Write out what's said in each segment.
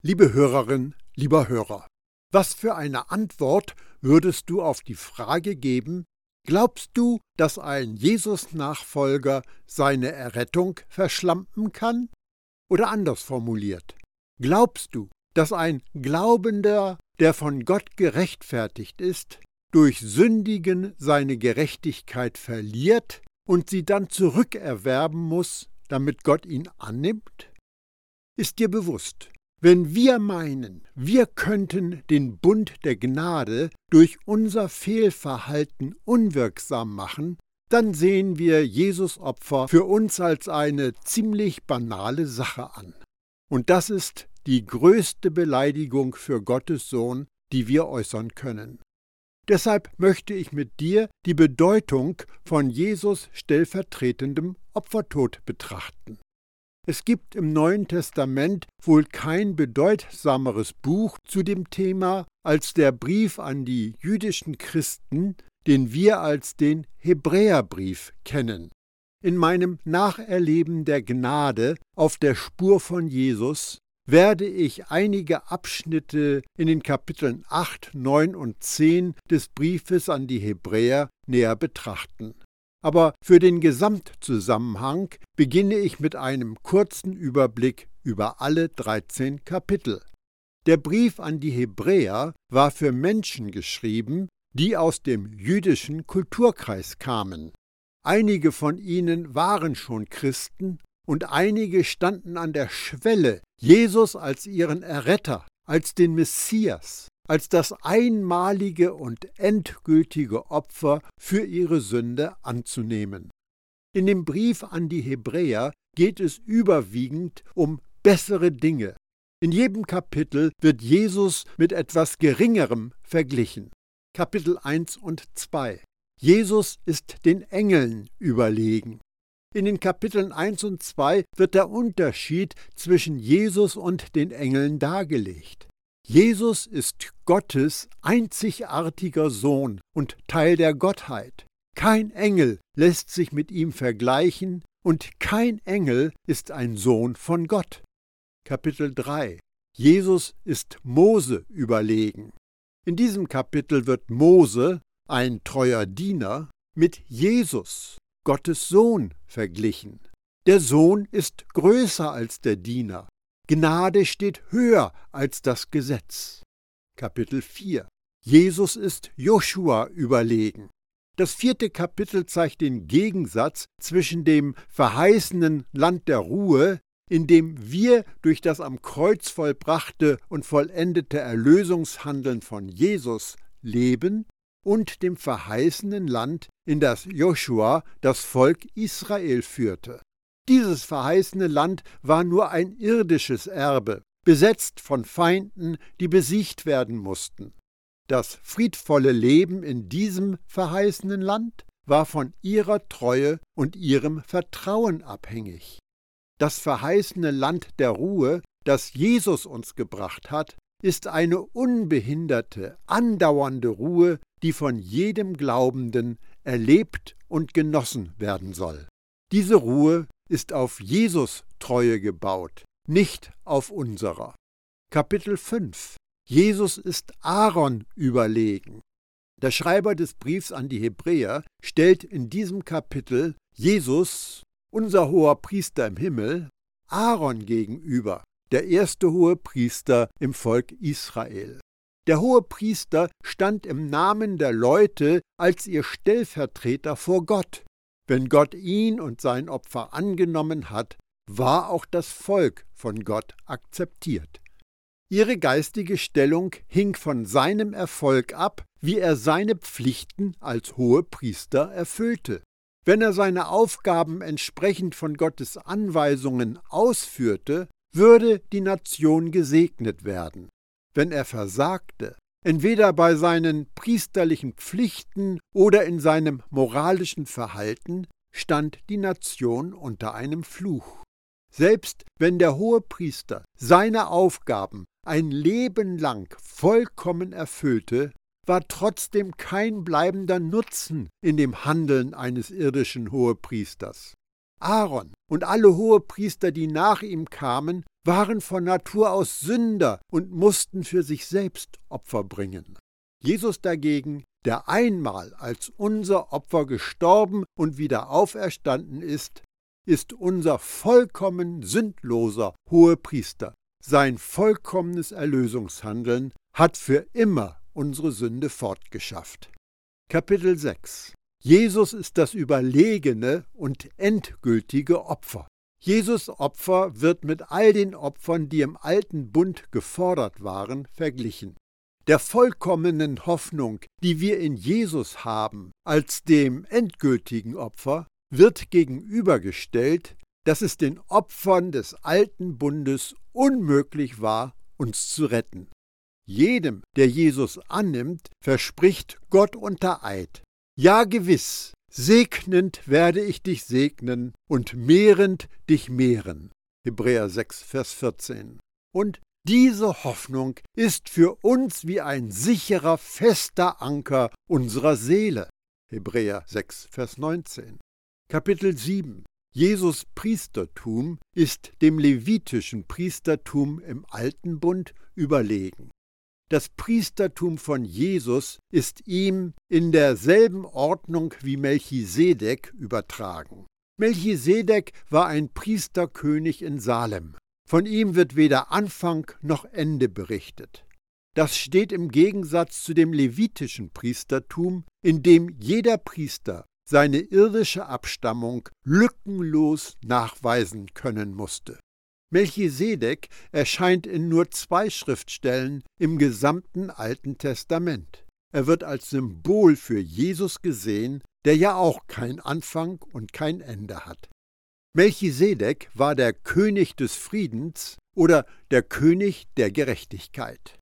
Liebe Hörerin, lieber Hörer, was für eine Antwort würdest du auf die Frage geben, glaubst du, dass ein Jesus-Nachfolger seine Errettung verschlampen kann? Oder anders formuliert, glaubst du, dass ein Glaubender, der von Gott gerechtfertigt ist, durch Sündigen seine Gerechtigkeit verliert und sie dann zurückerwerben muss, damit Gott ihn annimmt? Ist dir bewusst, wenn wir meinen, wir könnten den Bund der Gnade durch unser Fehlverhalten unwirksam machen, dann sehen wir Jesus Opfer für uns als eine ziemlich banale Sache an. Und das ist die größte Beleidigung für Gottes Sohn, die wir äußern können. Deshalb möchte ich mit dir die Bedeutung von Jesus stellvertretendem Opfertod betrachten. Es gibt im Neuen Testament wohl kein bedeutsameres Buch zu dem Thema als der Brief an die jüdischen Christen, den wir als den Hebräerbrief kennen. In meinem Nacherleben der Gnade auf der Spur von Jesus werde ich einige Abschnitte in den Kapiteln 8, 9 und 10 des Briefes an die Hebräer näher betrachten. Aber für den Gesamtzusammenhang beginne ich mit einem kurzen Überblick über alle 13 Kapitel. Der Brief an die Hebräer war für Menschen geschrieben, die aus dem jüdischen Kulturkreis kamen. Einige von ihnen waren schon Christen und einige standen an der Schwelle, Jesus als ihren Erretter, als den Messias, als das einmalige und endgültige Opfer für ihre Sünde anzunehmen. In dem Brief an die Hebräer geht es überwiegend um bessere Dinge. In jedem Kapitel wird Jesus mit etwas Geringerem verglichen. Kapitel 1 und 2. Jesus ist den Engeln überlegen. In den Kapiteln 1 und 2 wird der Unterschied zwischen Jesus und den Engeln dargelegt. Jesus ist Gottes einzigartiger Sohn und Teil der Gottheit. Kein Engel lässt sich mit ihm vergleichen und kein Engel ist ein Sohn von Gott. Kapitel 3 Jesus ist Mose überlegen. In diesem Kapitel wird Mose, ein treuer Diener, mit Jesus, Gottes Sohn, verglichen. Der Sohn ist größer als der Diener. Gnade steht höher als das Gesetz. Kapitel 4 Jesus ist Joshua überlegen. Das vierte Kapitel zeigt den Gegensatz zwischen dem verheißenen Land der Ruhe, in dem wir durch das am Kreuz vollbrachte und vollendete Erlösungshandeln von Jesus leben, und dem verheißenen Land, in das Joshua das Volk Israel führte. Dieses verheißene Land war nur ein irdisches Erbe, besetzt von Feinden, die besiegt werden mussten. Das friedvolle Leben in diesem verheißenen Land war von ihrer Treue und ihrem Vertrauen abhängig. Das verheißene Land der Ruhe, das Jesus uns gebracht hat, ist eine unbehinderte, andauernde Ruhe, die von jedem Glaubenden erlebt und genossen werden soll. Diese Ruhe ist auf Jesus Treue gebaut, nicht auf unserer. Kapitel 5 Jesus ist Aaron überlegen. Der Schreiber des Briefs an die Hebräer stellt in diesem Kapitel Jesus, unser hoher Priester im Himmel, Aaron gegenüber, der erste hohe Priester im Volk Israel. Der hohe Priester stand im Namen der Leute als ihr Stellvertreter vor Gott. Wenn Gott ihn und sein Opfer angenommen hat, war auch das Volk von Gott akzeptiert. Ihre geistige Stellung hing von seinem Erfolg ab, wie er seine Pflichten als Hohepriester erfüllte. Wenn er seine Aufgaben entsprechend von Gottes Anweisungen ausführte, würde die Nation gesegnet werden. Wenn er versagte, entweder bei seinen priesterlichen Pflichten oder in seinem moralischen Verhalten, stand die Nation unter einem Fluch. Selbst wenn der Hohepriester seine Aufgaben ein Leben lang vollkommen erfüllte, war trotzdem kein bleibender Nutzen in dem Handeln eines irdischen Hohepriesters. Aaron und alle Hohepriester, die nach ihm kamen, waren von Natur aus Sünder und mussten für sich selbst Opfer bringen. Jesus dagegen, der einmal als unser Opfer gestorben und wieder auferstanden ist, ist unser vollkommen sündloser Hohepriester. Sein vollkommenes Erlösungshandeln hat für immer unsere Sünde fortgeschafft. Kapitel 6 Jesus ist das überlegene und endgültige Opfer. Jesus Opfer wird mit all den Opfern, die im alten Bund gefordert waren, verglichen. Der vollkommenen Hoffnung, die wir in Jesus haben, als dem endgültigen Opfer, wird gegenübergestellt, dass es den Opfern des alten Bundes unmöglich war, uns zu retten. Jedem, der Jesus annimmt, verspricht Gott unter Eid. Ja gewiss, segnend werde ich dich segnen und mehrend dich mehren. Hebräer 6, Vers 14. Und diese Hoffnung ist für uns wie ein sicherer, fester Anker unserer Seele. Hebräer 6, Vers 19. Kapitel 7 Jesus Priestertum ist dem levitischen Priestertum im Alten Bund überlegen. Das Priestertum von Jesus ist ihm in derselben Ordnung wie Melchisedek übertragen. Melchisedek war ein Priesterkönig in Salem. Von ihm wird weder Anfang noch Ende berichtet. Das steht im Gegensatz zu dem levitischen Priestertum, in dem jeder Priester seine irdische Abstammung lückenlos nachweisen können musste. Melchisedek erscheint in nur zwei Schriftstellen im gesamten Alten Testament. Er wird als Symbol für Jesus gesehen, der ja auch kein Anfang und kein Ende hat. Melchisedek war der König des Friedens oder der König der Gerechtigkeit.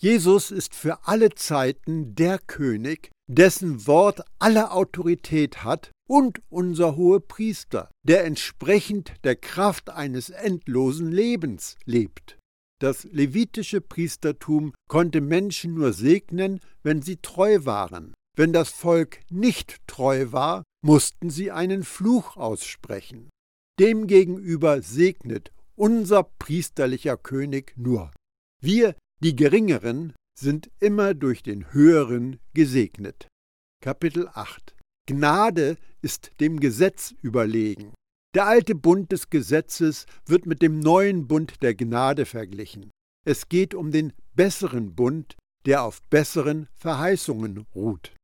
Jesus ist für alle Zeiten der König, dessen Wort alle Autorität hat und unser Hohepriester, der entsprechend der Kraft eines endlosen Lebens lebt. Das levitische Priestertum konnte Menschen nur segnen, wenn sie treu waren. Wenn das Volk nicht treu war, mussten sie einen Fluch aussprechen. Demgegenüber segnet unser priesterlicher König nur. Wir, die Geringeren, sind immer durch den Höheren gesegnet. Kapitel 8 Gnade ist dem Gesetz überlegen. Der alte Bund des Gesetzes wird mit dem neuen Bund der Gnade verglichen. Es geht um den besseren Bund, der auf besseren Verheißungen ruht.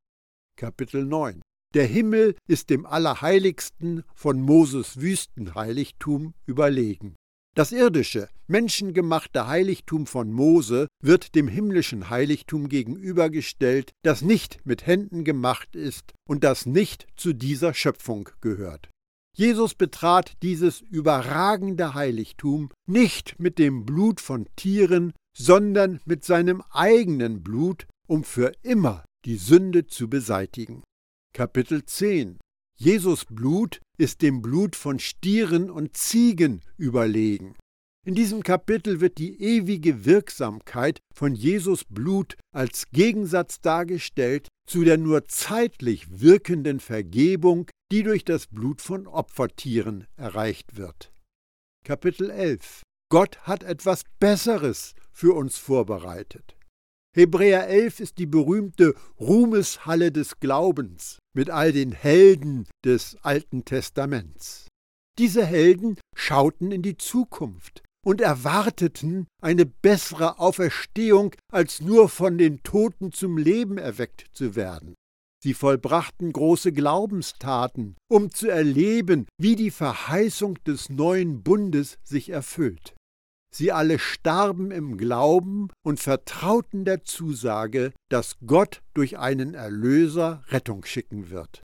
Kapitel 9 Der Himmel ist dem Allerheiligsten von Moses Wüstenheiligtum überlegen. Das irdische, menschengemachte Heiligtum von Mose wird dem himmlischen Heiligtum gegenübergestellt, das nicht mit Händen gemacht ist und das nicht zu dieser Schöpfung gehört. Jesus betrat dieses überragende Heiligtum nicht mit dem Blut von Tieren, sondern mit seinem eigenen Blut, um für immer die Sünde zu beseitigen. Kapitel 10 Jesus Blut ist dem Blut von Stieren und Ziegen überlegen. In diesem Kapitel wird die ewige Wirksamkeit von Jesus Blut als Gegensatz dargestellt zu der nur zeitlich wirkenden Vergebung, die durch das Blut von Opfertieren erreicht wird. Kapitel 11 Gott hat etwas Besseres für uns vorbereitet. Hebräer 11 ist die berühmte Ruhmeshalle des Glaubens mit all den Helden des Alten Testaments. Diese Helden schauten in die Zukunft und erwarteten eine bessere Auferstehung, als nur von den Toten zum Leben erweckt zu werden. Sie vollbrachten große Glaubenstaten, um zu erleben, wie die Verheißung des neuen Bundes sich erfüllt. Sie alle starben im Glauben und vertrauten der Zusage, dass Gott durch einen Erlöser Rettung schicken wird.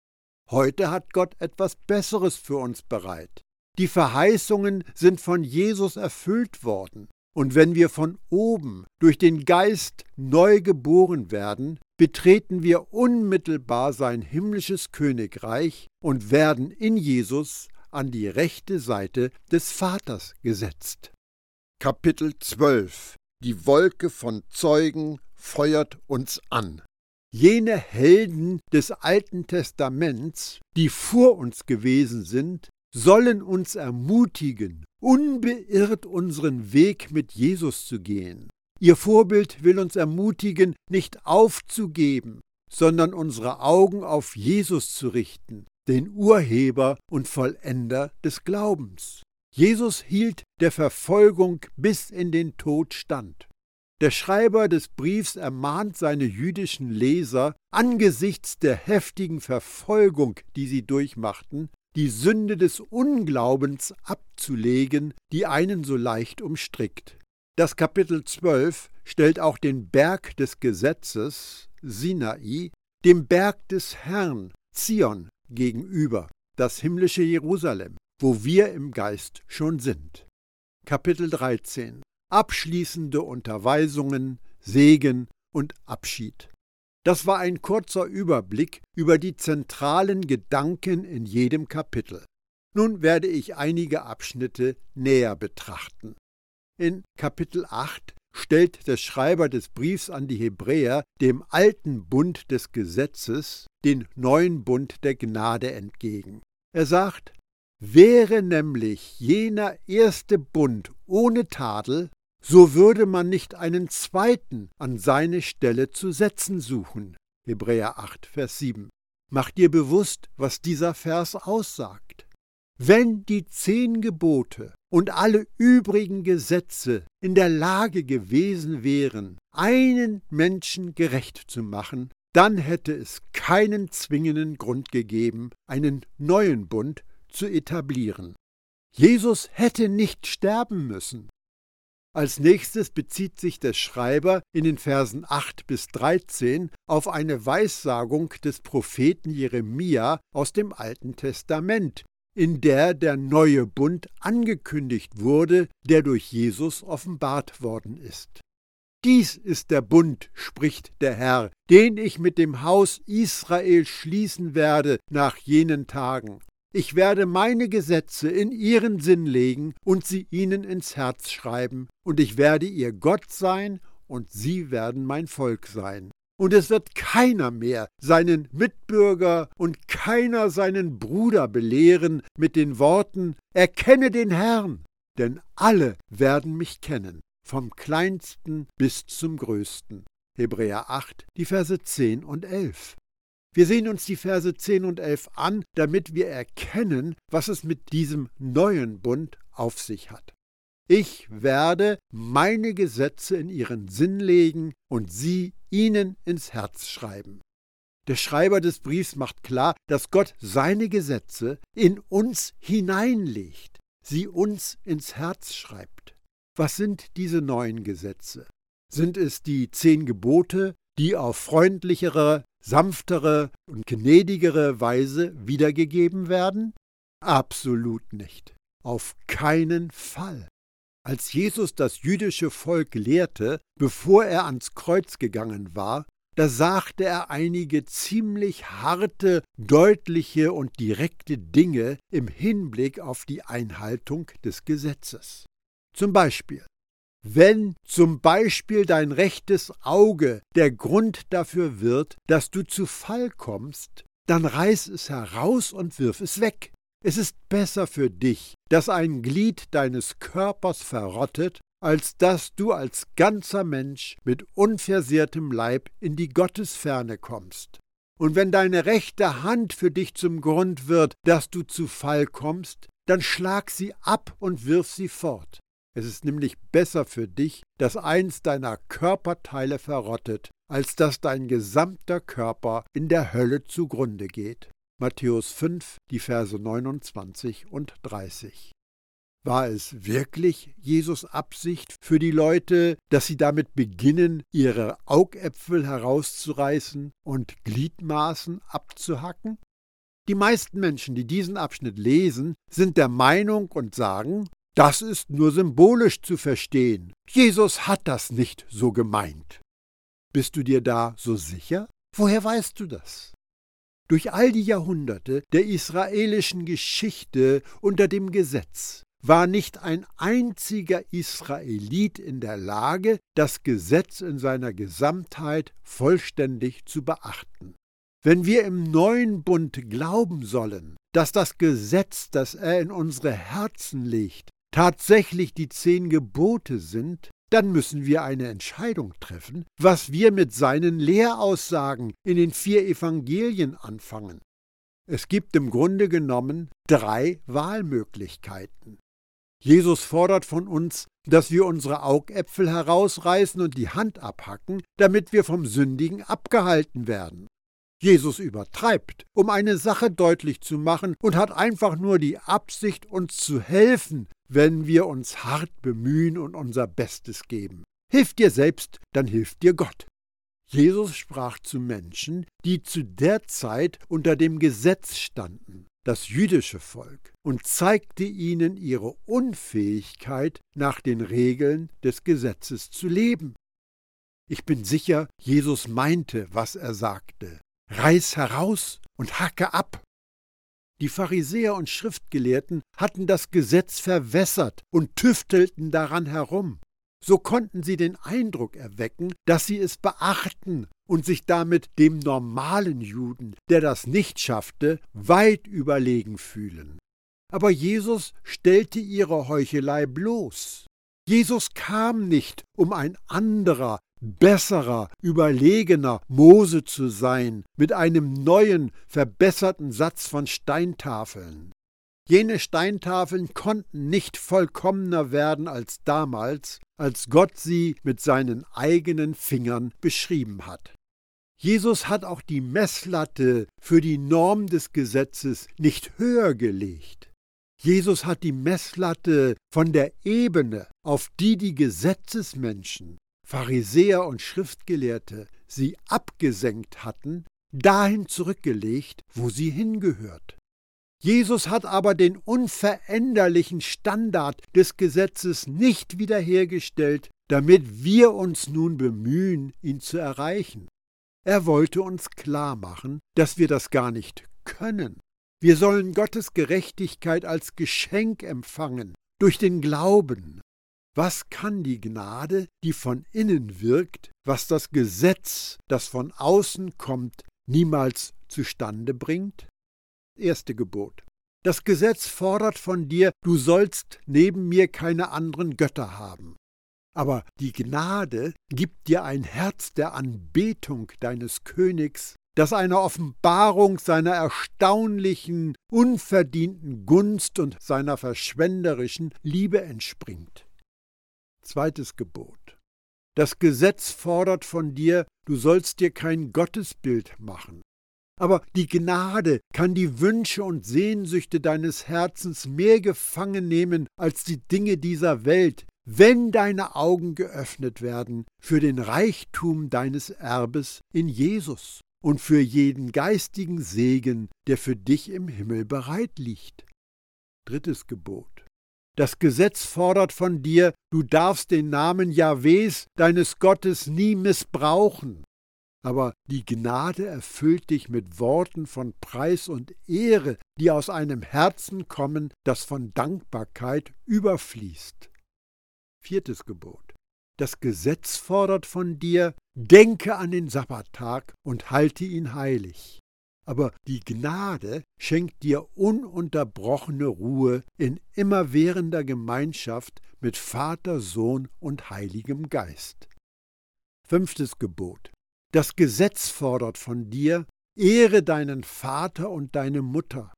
Heute hat Gott etwas Besseres für uns bereit. Die Verheißungen sind von Jesus erfüllt worden. Und wenn wir von oben durch den Geist neu geboren werden, betreten wir unmittelbar sein himmlisches Königreich und werden in Jesus an die rechte Seite des Vaters gesetzt. Kapitel 12 Die Wolke von Zeugen feuert uns an. Jene Helden des Alten Testaments, die vor uns gewesen sind, sollen uns ermutigen, unbeirrt unseren Weg mit Jesus zu gehen. Ihr Vorbild will uns ermutigen, nicht aufzugeben, sondern unsere Augen auf Jesus zu richten, den Urheber und Vollender des Glaubens. Jesus hielt der Verfolgung bis in den Tod stand. Der Schreiber des Briefs ermahnt seine jüdischen Leser, angesichts der heftigen Verfolgung, die sie durchmachten, die Sünde des Unglaubens abzulegen, die einen so leicht umstrickt. Das Kapitel 12 stellt auch den Berg des Gesetzes, Sinai, dem Berg des Herrn, Zion, gegenüber, das himmlische Jerusalem, wo wir im Geist schon sind. Kapitel 13 Abschließende Unterweisungen, Segen und Abschied. Das war ein kurzer Überblick über die zentralen Gedanken in jedem Kapitel. Nun werde ich einige Abschnitte näher betrachten. In Kapitel 8 stellt der Schreiber des Briefs an die Hebräer dem alten Bund des Gesetzes den neuen Bund der Gnade entgegen. Er sagt, wäre nämlich jener erste Bund ohne Tadel, so würde man nicht einen zweiten an seine Stelle zu setzen suchen. Hebräer 8, Vers 7. Mach dir bewusst, was dieser Vers aussagt. Wenn die zehn Gebote und alle übrigen Gesetze in der Lage gewesen wären, einen Menschen gerecht zu machen, dann hätte es keinen zwingenden Grund gegeben, einen neuen Bund zu etablieren. Jesus hätte nicht sterben müssen. Als nächstes bezieht sich der Schreiber in den Versen 8 bis 13 auf eine Weissagung des Propheten Jeremia aus dem Alten Testament, in der der neue Bund angekündigt wurde, der durch Jesus offenbart worden ist. Dies ist der Bund, spricht der Herr, den ich mit dem Haus Israel schließen werde nach jenen Tagen. Ich werde meine Gesetze in ihren Sinn legen und sie ihnen ins Herz schreiben, und ich werde ihr Gott sein, und sie werden mein Volk sein. Und es wird keiner mehr seinen Mitbürger und keiner seinen Bruder belehren mit den Worten Erkenne den Herrn, denn alle werden mich kennen, vom kleinsten bis zum größten. Hebräer 8, die Verse 10 und 11. Wir sehen uns die Verse 10 und 11 an, damit wir erkennen, was es mit diesem neuen Bund auf sich hat. Ich werde meine Gesetze in ihren Sinn legen und sie ihnen ins Herz schreiben. Der Schreiber des Briefs macht klar, dass Gott seine Gesetze in uns hineinlegt, sie uns ins Herz schreibt. Was sind diese neuen Gesetze? Sind es die zehn Gebote, die auf freundlichere, sanftere und gnädigere Weise wiedergegeben werden? Absolut nicht. Auf keinen Fall. Als Jesus das jüdische Volk lehrte, bevor er ans Kreuz gegangen war, da sagte er einige ziemlich harte, deutliche und direkte Dinge im Hinblick auf die Einhaltung des Gesetzes. Zum Beispiel wenn zum Beispiel dein rechtes Auge der Grund dafür wird, dass du zu Fall kommst, dann reiß es heraus und wirf es weg. Es ist besser für dich, dass ein Glied deines Körpers verrottet, als dass du als ganzer Mensch mit unversehrtem Leib in die Gottesferne kommst. Und wenn deine rechte Hand für dich zum Grund wird, dass du zu Fall kommst, dann schlag sie ab und wirf sie fort. Es ist nämlich besser für dich, dass eins deiner Körperteile verrottet, als dass dein gesamter Körper in der Hölle zugrunde geht. Matthäus 5, die Verse 29 und 30. War es wirklich Jesus Absicht für die Leute, dass sie damit beginnen, ihre Augäpfel herauszureißen und Gliedmaßen abzuhacken? Die meisten Menschen, die diesen Abschnitt lesen, sind der Meinung und sagen, das ist nur symbolisch zu verstehen. Jesus hat das nicht so gemeint. Bist du dir da so sicher? Woher weißt du das? Durch all die Jahrhunderte der israelischen Geschichte unter dem Gesetz war nicht ein einziger Israelit in der Lage, das Gesetz in seiner Gesamtheit vollständig zu beachten. Wenn wir im neuen Bund glauben sollen, dass das Gesetz, das er in unsere Herzen legt, tatsächlich die zehn Gebote sind, dann müssen wir eine Entscheidung treffen, was wir mit seinen Lehraussagen in den vier Evangelien anfangen. Es gibt im Grunde genommen drei Wahlmöglichkeiten. Jesus fordert von uns, dass wir unsere Augäpfel herausreißen und die Hand abhacken, damit wir vom Sündigen abgehalten werden. Jesus übertreibt, um eine Sache deutlich zu machen und hat einfach nur die Absicht, uns zu helfen, wenn wir uns hart bemühen und unser Bestes geben. Hilf dir selbst, dann hilft dir Gott. Jesus sprach zu Menschen, die zu der Zeit unter dem Gesetz standen, das jüdische Volk, und zeigte ihnen ihre Unfähigkeit, nach den Regeln des Gesetzes zu leben. Ich bin sicher, Jesus meinte, was er sagte reiß heraus und hacke ab. Die Pharisäer und Schriftgelehrten hatten das Gesetz verwässert und tüftelten daran herum. So konnten sie den Eindruck erwecken, dass sie es beachten und sich damit dem normalen Juden, der das nicht schaffte, weit überlegen fühlen. Aber Jesus stellte ihre Heuchelei bloß. Jesus kam nicht, um ein anderer, besserer, überlegener Mose zu sein, mit einem neuen, verbesserten Satz von Steintafeln. Jene Steintafeln konnten nicht vollkommener werden als damals, als Gott sie mit seinen eigenen Fingern beschrieben hat. Jesus hat auch die Messlatte für die Norm des Gesetzes nicht höher gelegt. Jesus hat die Messlatte von der Ebene, auf die die Gesetzesmenschen Pharisäer und Schriftgelehrte sie abgesenkt hatten, dahin zurückgelegt, wo sie hingehört. Jesus hat aber den unveränderlichen Standard des Gesetzes nicht wiederhergestellt, damit wir uns nun bemühen, ihn zu erreichen. Er wollte uns klar machen, dass wir das gar nicht können. Wir sollen Gottes Gerechtigkeit als Geschenk empfangen, durch den Glauben, was kann die Gnade, die von innen wirkt, was das Gesetz, das von außen kommt, niemals zustande bringt? Erste Gebot. Das Gesetz fordert von dir, du sollst neben mir keine anderen Götter haben. Aber die Gnade gibt dir ein Herz der Anbetung deines Königs, das einer Offenbarung seiner erstaunlichen, unverdienten Gunst und seiner verschwenderischen Liebe entspringt. Zweites Gebot. Das Gesetz fordert von dir, du sollst dir kein Gottesbild machen. Aber die Gnade kann die Wünsche und Sehnsüchte deines Herzens mehr gefangen nehmen als die Dinge dieser Welt, wenn deine Augen geöffnet werden für den Reichtum deines Erbes in Jesus und für jeden geistigen Segen, der für dich im Himmel bereit liegt. Drittes Gebot. Das Gesetz fordert von dir, du darfst den Namen Jahwes, deines Gottes, nie missbrauchen. Aber die Gnade erfüllt dich mit Worten von Preis und Ehre, die aus einem Herzen kommen, das von Dankbarkeit überfließt. Viertes Gebot. Das Gesetz fordert von dir, denke an den Sabbattag und halte ihn heilig aber die Gnade schenkt dir ununterbrochene Ruhe in immerwährender Gemeinschaft mit Vater, Sohn und Heiligem Geist. Fünftes Gebot. Das Gesetz fordert von dir, ehre deinen Vater und deine Mutter.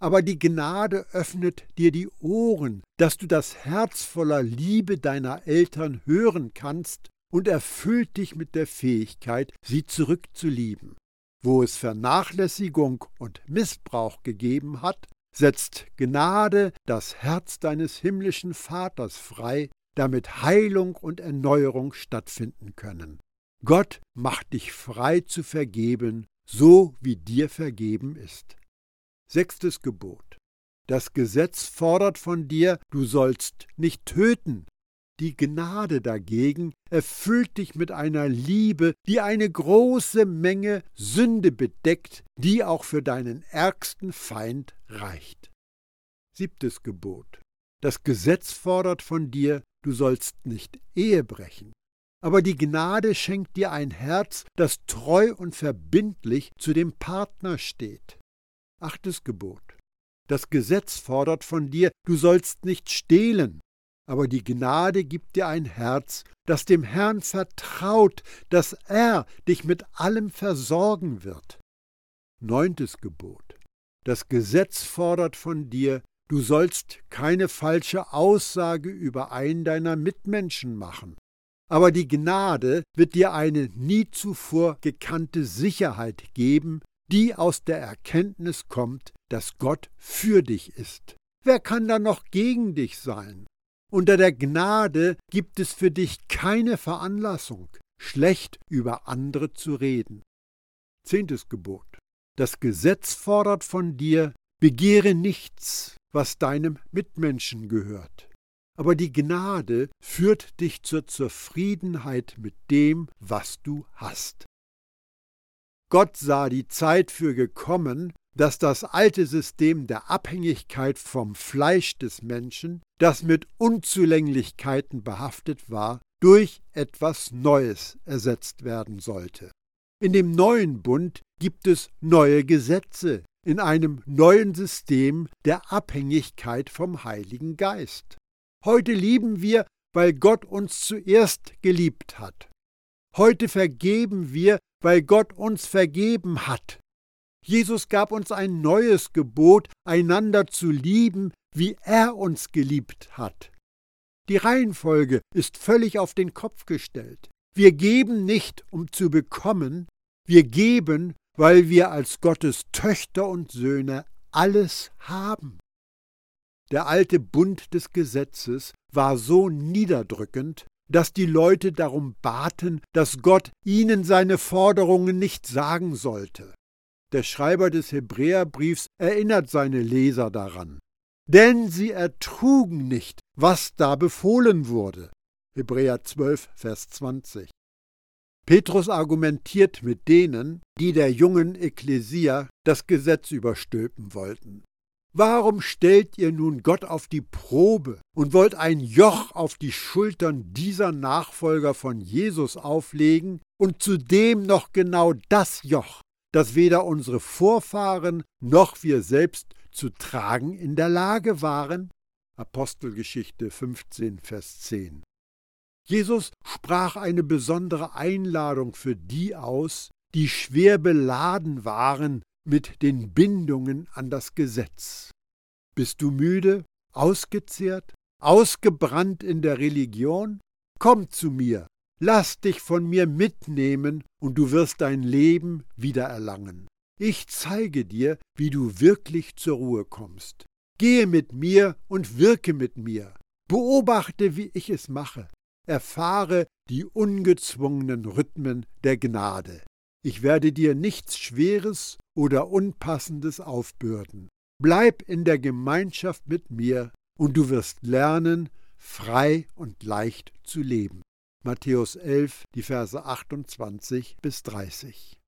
Aber die Gnade öffnet dir die Ohren, dass du das Herz voller Liebe deiner Eltern hören kannst und erfüllt dich mit der Fähigkeit, sie zurückzulieben. Wo es Vernachlässigung und Missbrauch gegeben hat, setzt Gnade das Herz deines himmlischen Vaters frei, damit Heilung und Erneuerung stattfinden können. Gott macht dich frei zu vergeben, so wie dir vergeben ist. Sechstes Gebot. Das Gesetz fordert von dir, du sollst nicht töten, die Gnade dagegen erfüllt dich mit einer Liebe, die eine große Menge Sünde bedeckt, die auch für deinen ärgsten Feind reicht. Siebtes Gebot. Das Gesetz fordert von dir, du sollst nicht Ehe brechen. Aber die Gnade schenkt dir ein Herz, das treu und verbindlich zu dem Partner steht. Achtes Gebot. Das Gesetz fordert von dir, du sollst nicht stehlen. Aber die Gnade gibt dir ein Herz, das dem Herrn vertraut, dass er dich mit allem versorgen wird. Neuntes Gebot. Das Gesetz fordert von dir, du sollst keine falsche Aussage über einen deiner Mitmenschen machen. Aber die Gnade wird dir eine nie zuvor gekannte Sicherheit geben, die aus der Erkenntnis kommt, dass Gott für dich ist. Wer kann da noch gegen dich sein? Unter der Gnade gibt es für dich keine Veranlassung, schlecht über andere zu reden. Zehntes Gebot. Das Gesetz fordert von dir, begehre nichts, was deinem Mitmenschen gehört. Aber die Gnade führt dich zur Zufriedenheit mit dem, was du hast. Gott sah die Zeit für gekommen, dass das alte System der Abhängigkeit vom Fleisch des Menschen, das mit Unzulänglichkeiten behaftet war, durch etwas Neues ersetzt werden sollte. In dem neuen Bund gibt es neue Gesetze in einem neuen System der Abhängigkeit vom Heiligen Geist. Heute lieben wir, weil Gott uns zuerst geliebt hat. Heute vergeben wir, weil Gott uns vergeben hat. Jesus gab uns ein neues Gebot, einander zu lieben, wie er uns geliebt hat. Die Reihenfolge ist völlig auf den Kopf gestellt. Wir geben nicht, um zu bekommen, wir geben, weil wir als Gottes Töchter und Söhne alles haben. Der alte Bund des Gesetzes war so niederdrückend, dass die Leute darum baten, dass Gott ihnen seine Forderungen nicht sagen sollte. Der Schreiber des Hebräerbriefs erinnert seine Leser daran. Denn sie ertrugen nicht, was da befohlen wurde. Hebräer 12, Vers 20. Petrus argumentiert mit denen, die der jungen Ekklesia das Gesetz überstülpen wollten. Warum stellt ihr nun Gott auf die Probe und wollt ein Joch auf die Schultern dieser Nachfolger von Jesus auflegen und zudem noch genau das Joch, das weder unsere Vorfahren noch wir selbst zu tragen in der Lage waren? Apostelgeschichte 15, Vers 10. Jesus sprach eine besondere Einladung für die aus, die schwer beladen waren mit den Bindungen an das Gesetz. Bist du müde, ausgezehrt, ausgebrannt in der Religion? Komm zu mir, Lass dich von mir mitnehmen und du wirst dein Leben wiedererlangen. Ich zeige dir, wie du wirklich zur Ruhe kommst. Gehe mit mir und wirke mit mir. Beobachte, wie ich es mache. Erfahre die ungezwungenen Rhythmen der Gnade. Ich werde dir nichts Schweres oder Unpassendes aufbürden. Bleib in der Gemeinschaft mit mir, und du wirst lernen, frei und leicht zu leben. Matthäus 11, die Verse 28 bis 30.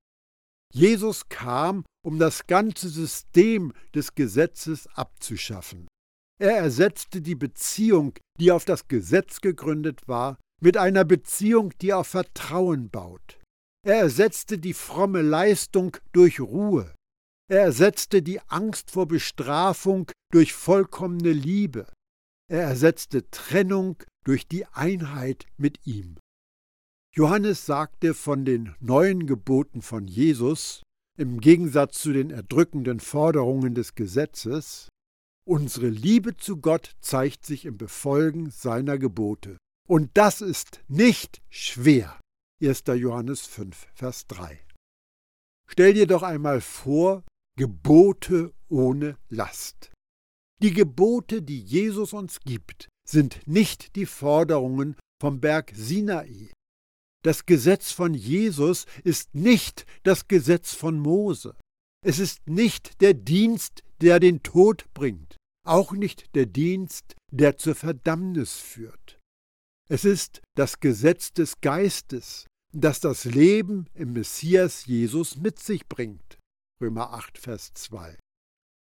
Jesus kam, um das ganze System des Gesetzes abzuschaffen. Er ersetzte die Beziehung, die auf das Gesetz gegründet war, mit einer Beziehung, die auf Vertrauen baut. Er ersetzte die fromme Leistung durch Ruhe. Er ersetzte die Angst vor Bestrafung durch vollkommene Liebe. Er ersetzte Trennung durch die Einheit mit ihm. Johannes sagte von den neuen Geboten von Jesus, im Gegensatz zu den erdrückenden Forderungen des Gesetzes, unsere Liebe zu Gott zeigt sich im Befolgen seiner Gebote. Und das ist nicht schwer. 1. Johannes 5, Vers 3. Stell dir doch einmal vor, Gebote ohne Last. Die Gebote, die Jesus uns gibt, sind nicht die Forderungen vom Berg Sinai. Das Gesetz von Jesus ist nicht das Gesetz von Mose. Es ist nicht der Dienst, der den Tod bringt, auch nicht der Dienst, der zur Verdammnis führt. Es ist das Gesetz des Geistes, das das Leben im Messias Jesus mit sich bringt. Römer 8, Vers 2.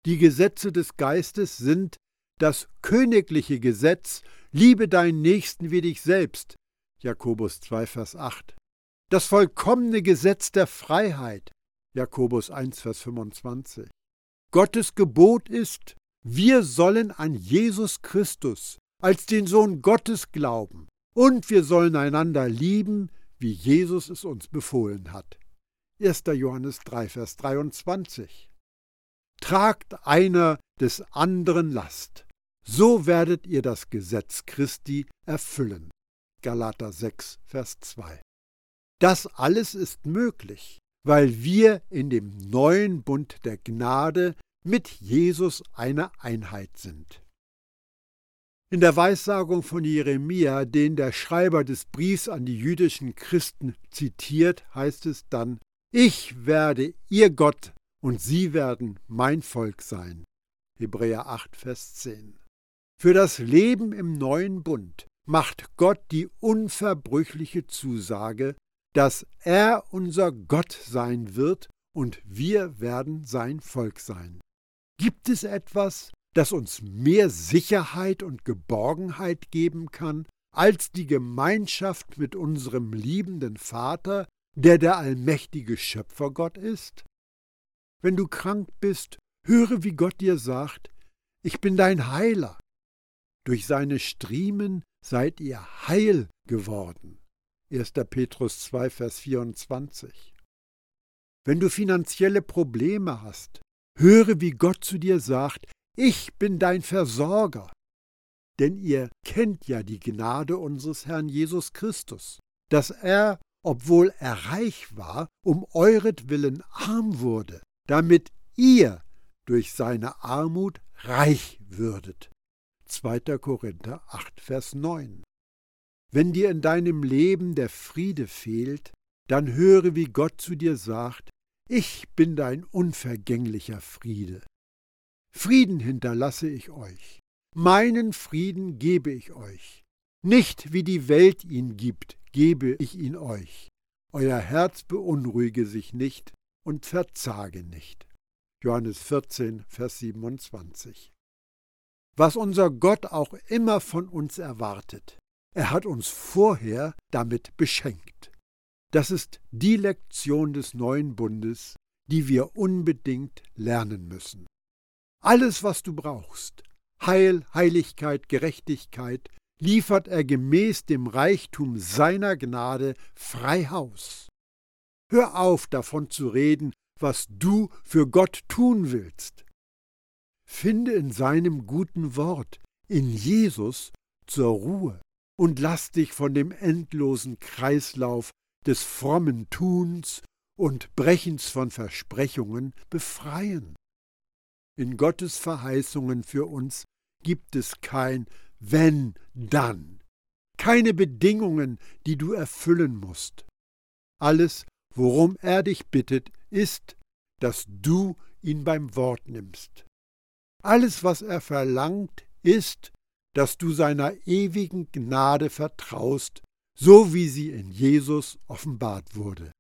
Die Gesetze des Geistes sind das königliche Gesetz, liebe deinen Nächsten wie dich selbst, Jakobus 2, Vers 8. Das vollkommene Gesetz der Freiheit, Jakobus 1, Vers 25. Gottes Gebot ist, Wir sollen an Jesus Christus als den Sohn Gottes glauben und wir sollen einander lieben, wie Jesus es uns befohlen hat. 1. Johannes 3, Vers 23. Tragt einer des anderen Last, so werdet ihr das Gesetz Christi erfüllen. Galater 6, Vers 2. Das alles ist möglich, weil wir in dem neuen Bund der Gnade mit Jesus eine Einheit sind. In der Weissagung von Jeremia, den der Schreiber des Briefs an die jüdischen Christen zitiert, heißt es dann, Ich werde ihr Gott und sie werden mein Volk sein. Hebräer 8, Vers 10. Für das Leben im neuen Bund macht Gott die unverbrüchliche Zusage, dass er unser Gott sein wird und wir werden sein Volk sein. Gibt es etwas, das uns mehr Sicherheit und Geborgenheit geben kann, als die Gemeinschaft mit unserem liebenden Vater, der der allmächtige Schöpfergott ist? Wenn du krank bist, höre, wie Gott dir sagt, ich bin dein Heiler. Durch seine Striemen seid ihr heil geworden. 1. Petrus 2, Vers 24. Wenn du finanzielle Probleme hast, höre, wie Gott zu dir sagt, ich bin dein Versorger. Denn ihr kennt ja die Gnade unseres Herrn Jesus Christus, dass er, obwohl er reich war, um euretwillen arm wurde, damit ihr durch seine Armut reich würdet. 2. Korinther 8, Vers 9. Wenn dir in deinem Leben der Friede fehlt, dann höre, wie Gott zu dir sagt, ich bin dein unvergänglicher Friede. Frieden hinterlasse ich euch, meinen Frieden gebe ich euch. Nicht wie die Welt ihn gibt, gebe ich ihn euch. Euer Herz beunruhige sich nicht und verzage nicht. Johannes 14, Vers 27. Was unser Gott auch immer von uns erwartet, er hat uns vorher damit beschenkt. Das ist die Lektion des neuen Bundes, die wir unbedingt lernen müssen. Alles, was du brauchst, Heil, Heiligkeit, Gerechtigkeit, liefert er gemäß dem Reichtum seiner Gnade frei Haus. Hör auf davon zu reden, was du für Gott tun willst. Finde in seinem guten Wort, in Jesus, zur Ruhe und lass dich von dem endlosen Kreislauf des frommen Tuns und Brechens von Versprechungen befreien. In Gottes Verheißungen für uns gibt es kein wenn dann, keine Bedingungen, die du erfüllen musst. Alles, worum er dich bittet, ist, dass du ihn beim Wort nimmst. Alles, was er verlangt, ist, dass du seiner ewigen Gnade vertraust, so wie sie in Jesus offenbart wurde.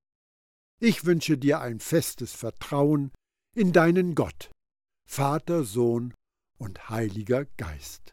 Ich wünsche dir ein festes Vertrauen in deinen Gott, Vater, Sohn und Heiliger Geist.